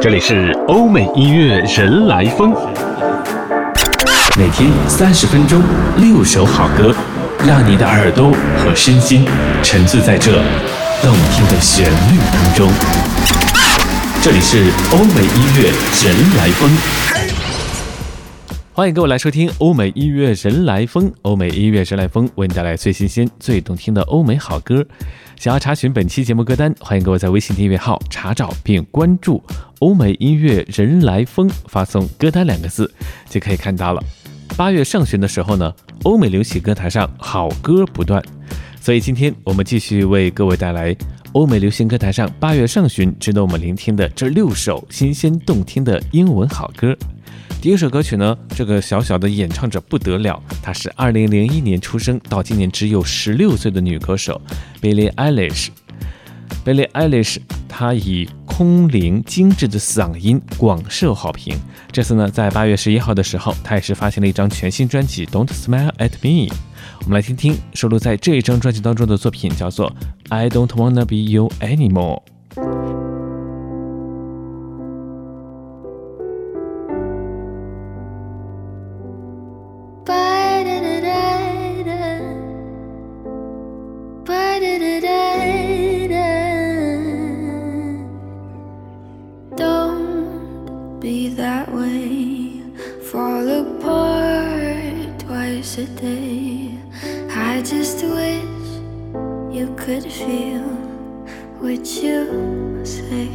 这里是欧美音乐人来疯，每天三十分钟，六首好歌，让你的耳朵和身心沉醉在这动听的旋律当中。这里是欧美音乐人来疯，欢迎各位来收听欧美音乐人来疯。欧美音乐人来疯为你带来最新鲜、最动听的欧美好歌。想要查询本期节目歌单，欢迎各位在微信订阅号查找并关注“欧美音乐人来疯”，发送“歌单”两个字就可以看到了。八月上旬的时候呢，欧美流行歌坛上好歌不断，所以今天我们继续为各位带来欧美流行歌坛上八月上旬值得我们聆听的这六首新鲜动听的英文好歌。第一首歌曲呢，这个小小的演唱者不得了，她是二零零一年出生，到今年只有十六岁的女歌手 Billie Eilish。Billie Eilish，她以空灵精致的嗓音广受好评。这次呢，在八月十一号的时候，她也是发行了一张全新专辑《Don't Smile at Me》。我们来听听收录在这一张专辑当中的作品，叫做《I Don't Wanna Be You Anymore》。today. I just wish you could feel what you say.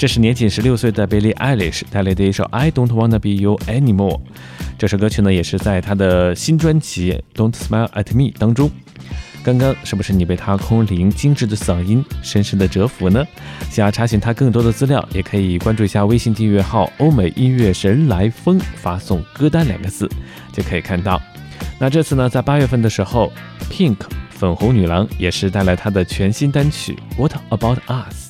这是年仅十六岁的 billie eilish 带来的一首 i don't wanna be you anymore 这首歌曲呢也是在她的新专辑 don't smile at me 当中。刚刚是不是你被她空灵精致的嗓音深深的折服呢？想要查询她更多的资料也可以关注一下微信订阅号欧美音乐神来疯发送歌单两个字就可以看到。那这次呢在八月份的时候 pink 粉红女郎也是带来她的全新单曲 what about us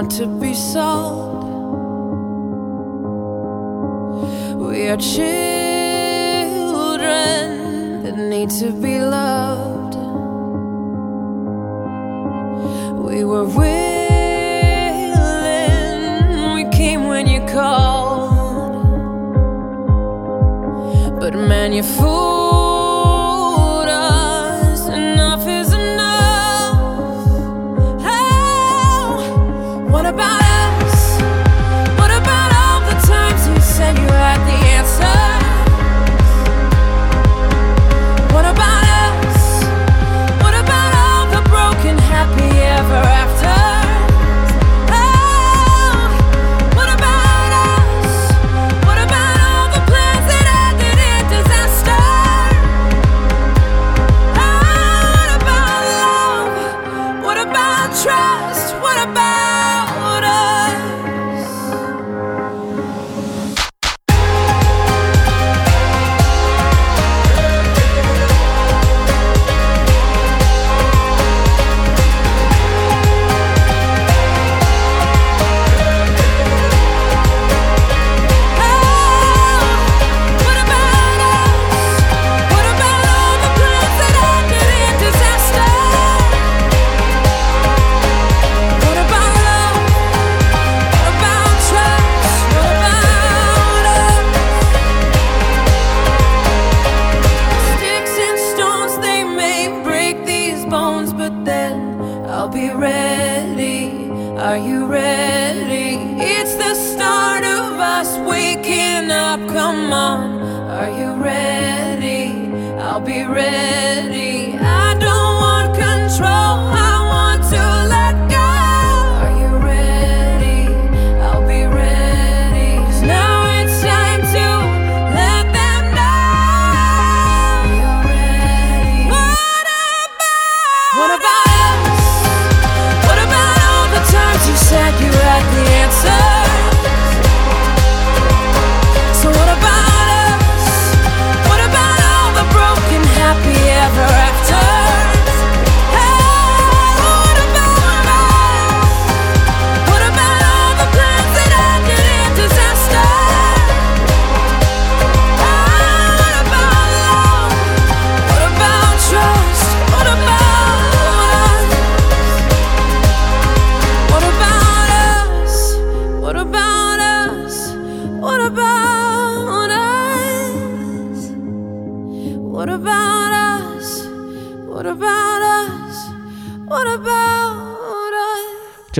want to be sold. We are children that need to be loved. We were willing, we came when you called. But man, you fool.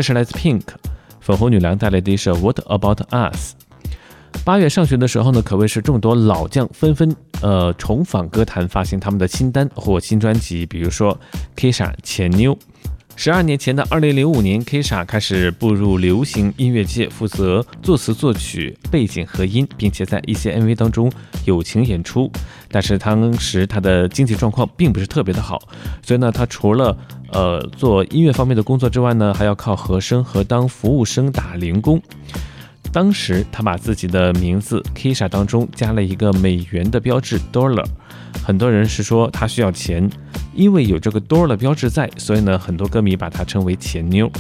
这是来自 Pink 粉红女郎带来的一首《What About Us》。八月上旬的时候呢，可谓是众多老将纷纷呃重返歌坛，发行他们的新单或新专辑，比如说 Kisha、前妞、十二年前的二零零五年，Kisha 开始步入流行音乐界，负责作词作曲、背景和音，并且在一些 MV 当中友情演出。但是当时他的经济状况并不是特别的好，所以呢，他除了呃做音乐方面的工作之外呢，还要靠和声和当服务生打零工。当时他把自己的名字 Kisha 当中加了一个美元的标志 Dollar，很多人是说他需要钱。因为有这个 dollar 标志在，所以呢，很多歌迷把它称为钱妞。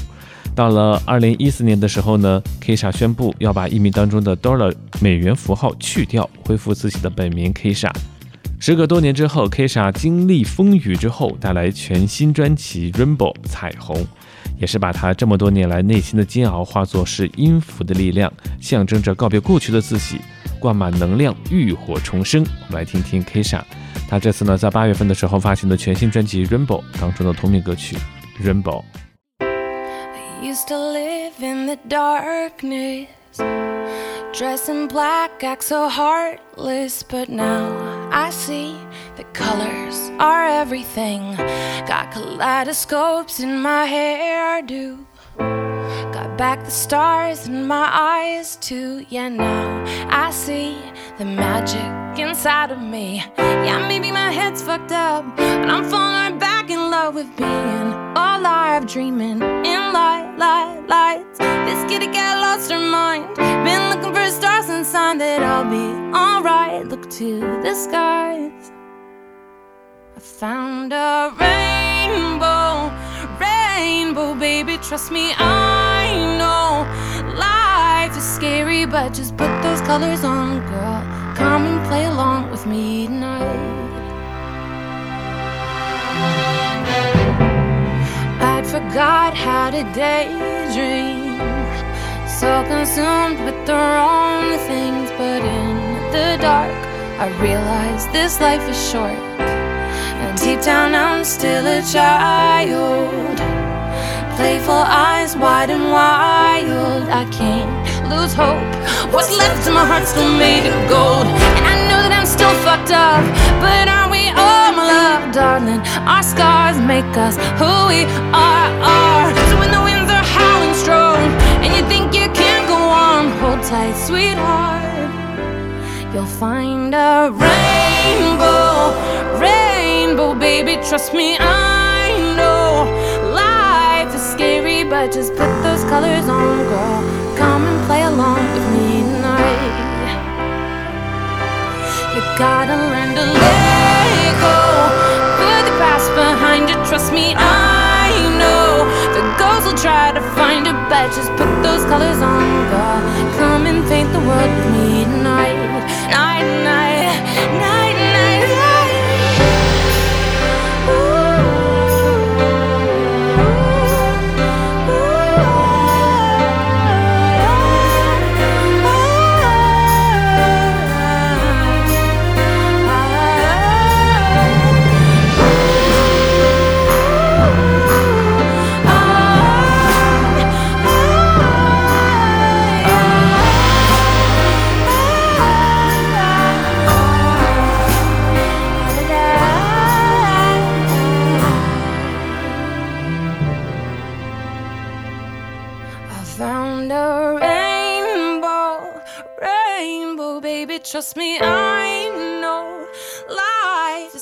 到了二零一四年的时候呢，Kisha 宣布要把艺名当中的 dollar 美元符号去掉，恢复自己的本名 Kisha。时隔多年之后，Kisha 经历风雨之后，带来全新专辑 Rainbow 彩虹，也是把他这么多年来内心的煎熬化作是音符的力量，象征着告别过去的自己，灌满能量，浴火重生。我们来听听 Kisha。他这次呢，在八月份的时候发行的全新专辑《Rainbow》当中的同名歌曲《Rainbow》。used to live in the darkness, dressing black, act so heartless. But now I see the colors are everything. Got kaleidoscopes in my hairdo. Got back the stars in my eyes too. Yeah, now I see the magic inside of me. Yeah, maybe my head's fucked up, but I'm falling back in love with being alive, dreaming in light, light, lights. This kitty got lost her mind. Been looking for stars and sign that I'll be alright. Look to the skies. I found a rainbow, rainbow, baby. Trust me, I scary, but just put those colors on, girl. Come and play along with me tonight. I'd forgot how to daydream. So consumed with the wrong things, but in the dark, I realize this life is short. And deep down, I'm still a child. Playful eyes wide and wild. I can't lose hope. What's left of my heart still made of gold. And I know that I'm still fucked up. But are we all, my love, darling? Our scars make us who we are. are. So when the winds are howling strong and you think you can't go on, hold tight, sweetheart. You'll find a rainbow, rainbow, baby. Trust me, I know life is scary, but just put those colors on, girl. Come and play along with me tonight. You gotta learn to let go. Put the past behind you. Trust me, I know the ghosts will try to find you, but just put those colors on, girl. Come and paint the world with me tonight.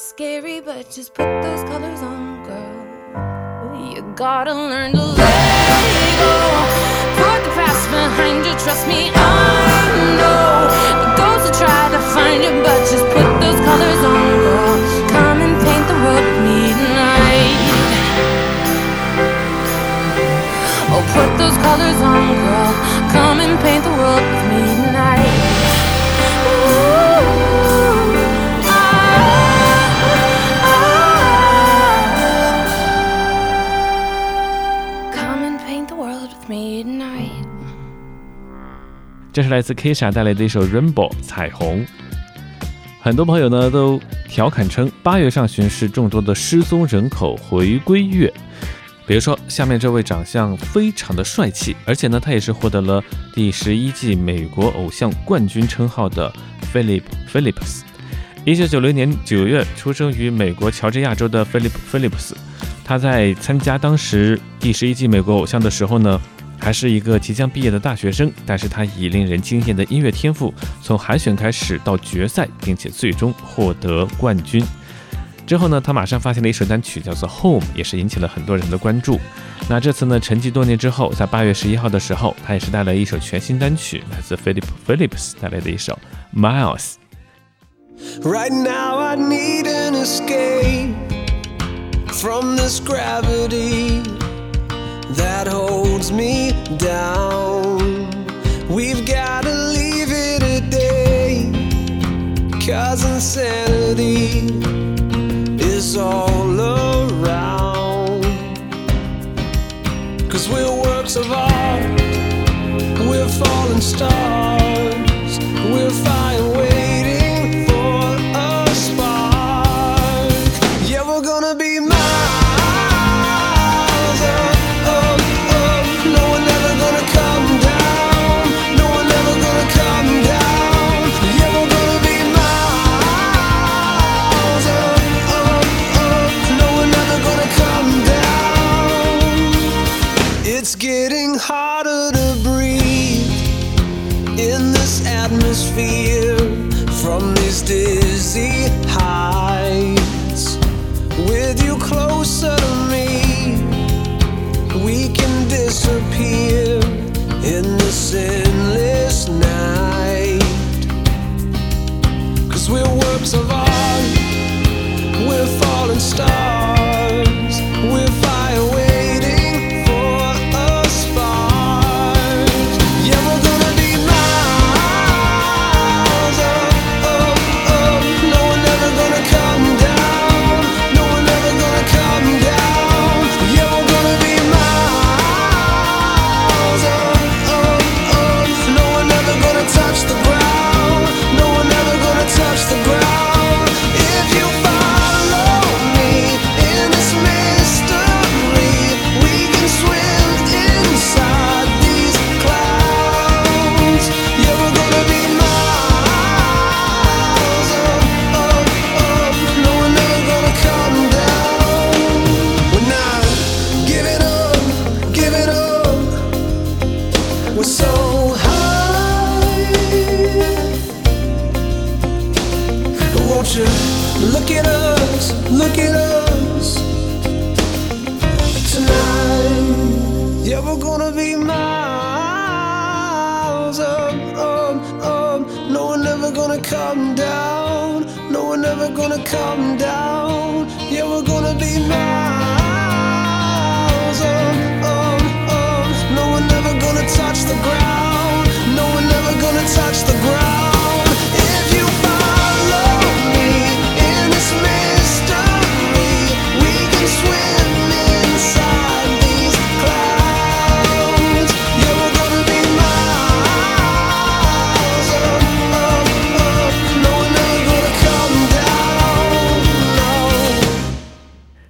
Scary, but just put those colors on, girl. You gotta learn to let go. Put the past behind you. Trust me, I know the ghosts will try to find you, but just put those colors on, girl. Come and paint the world with me tonight. Oh, put those colors on, girl. 这是来自 Kisha 带来的一首《Rainbow》彩虹。很多朋友呢都调侃称，八月上旬是众多的失踪人口回归月。比如说，下面这位长相非常的帅气，而且呢，他也是获得了第十一季美国偶像冠军称号的 Philip Phillips。一九九零年九月出生于美国乔治亚州的 Philip Phillips，他在参加当时第十一季美国偶像的时候呢，还是一个即将毕业的大学生，但是他以令人惊艳的音乐天赋，从海选开始到决赛，并且最终获得冠军。之后呢，他马上发行了一首单曲，叫做《Home》，也是引起了很多人的关注。那这次呢，沉寂多年之后，在八月十一号的时候，他也是带来一首全新单曲，来自 Philip Phillips 带来的一首《Miles》。Right now, I need an escape from this gravity that holds me down. We've gotta leave it a day, cause insanity is all around. Cause we're works of art, atmosphere from these dizzy heights. With you closer to me, we can disappear in the endless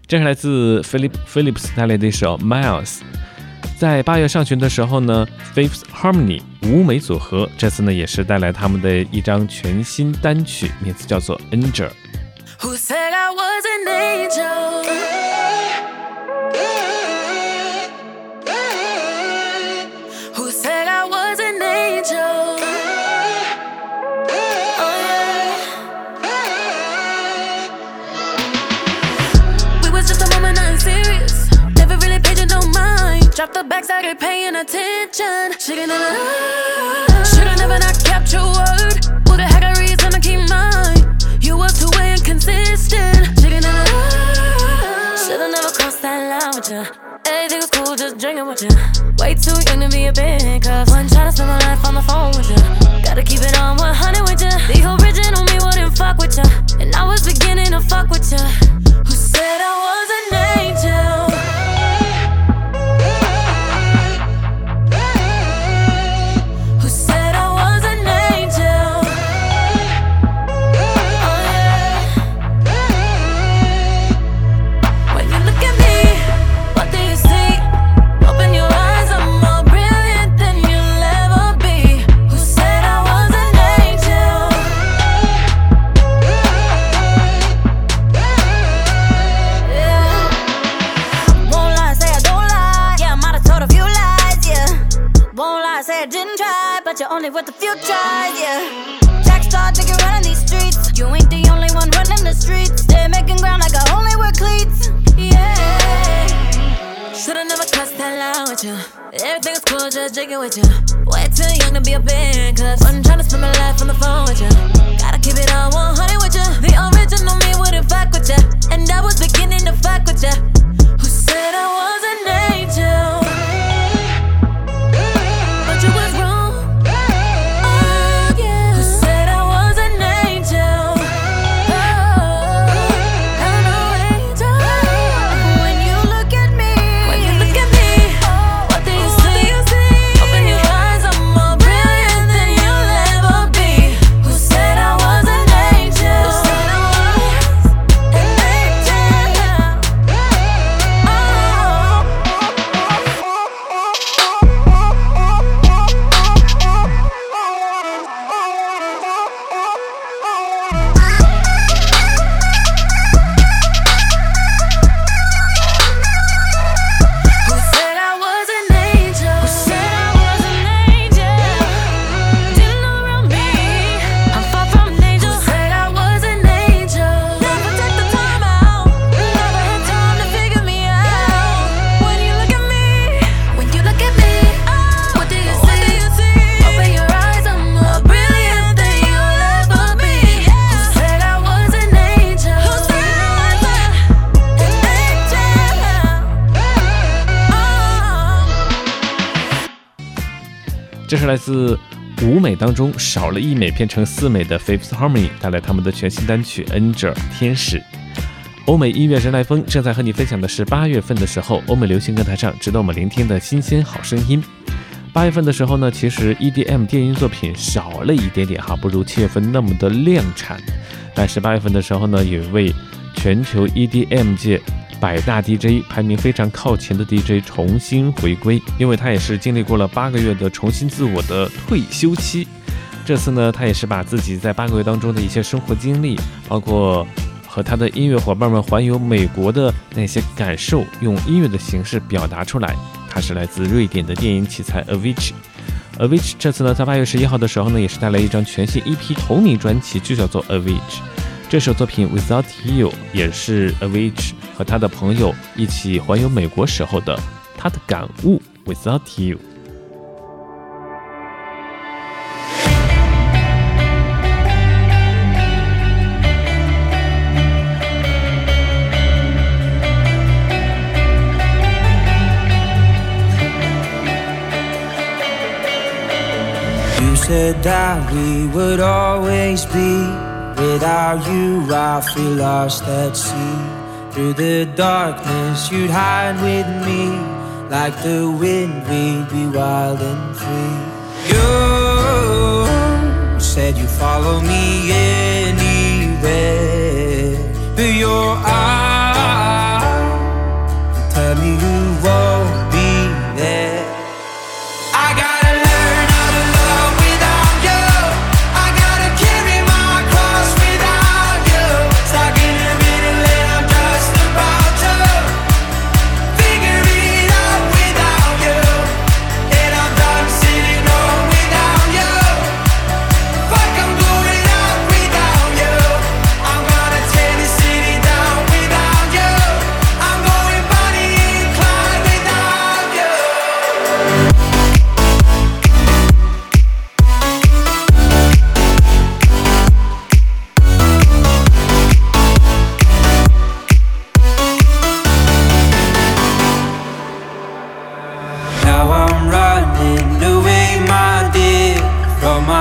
这是来自 Philip philips 带来的一首《Miles》。在八月上旬的时候呢，Fifth Harmony 舞美组合这次呢也是带来他们的一张全新单曲，名字叫做《Angel》。Who said I was an angel? Started paying attention. Should've never, should've never not kept your word. Who the heck a reason to keep mine? You was too inconsistent. Should've never, should've never crossed that line with you. Everything was cool, just drinking with you. Way too young to be a big cup. One try to spend my life on the phone with you. Gotta keep it on 100 with you. The original me wouldn't fuck with you. And I was beginning to fuck with you. Who said I was 是来自五美当中少了一美变成四美的 Fifth Harmony 带来他们的全新单曲《Angel 天使》。欧美音乐人来风正在和你分享的是八月份的时候，欧美流行歌坛上值得我们聆听的新鲜好声音。八月份的时候呢，其实 EDM 电音作品少了一点点哈，不如七月份那么的量产。但是八月份的时候呢，有一位全球 EDM 界百大 DJ 排名非常靠前的 DJ 重新回归，因为他也是经历过了八个月的重新自我的退休期。这次呢，他也是把自己在八个月当中的一些生活经历，包括和他的音乐伙伴们环游美国的那些感受，用音乐的形式表达出来。他是来自瑞典的电音奇才 avicii avici 这次呢，在八月十一号的时候呢，也是带来一张全新 EP 同名专辑，就叫做 avici。这首作品 Without You 也是 Avicii 和他的朋友一起环游美国时候的他的感悟。Without You。 You said that we would always be. Without you, I feel lost at sea. Through the darkness, you'd hide with me. Like the wind, we'd be wild and free. You said you'd follow me anywhere. But your eyes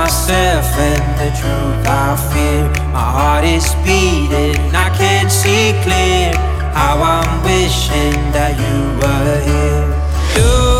myself and the truth I fear. My heart is beating, I can't see clear. How I'm wishing that you were here. You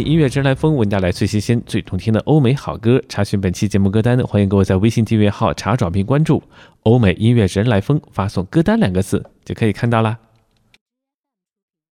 音乐人来风为您带来最新鲜、最动听的欧美好歌。查询本期节目歌单，欢迎各位在微信订阅号查找并关注“欧美音乐人来风”，发送“歌单”两个字就可以看到啦。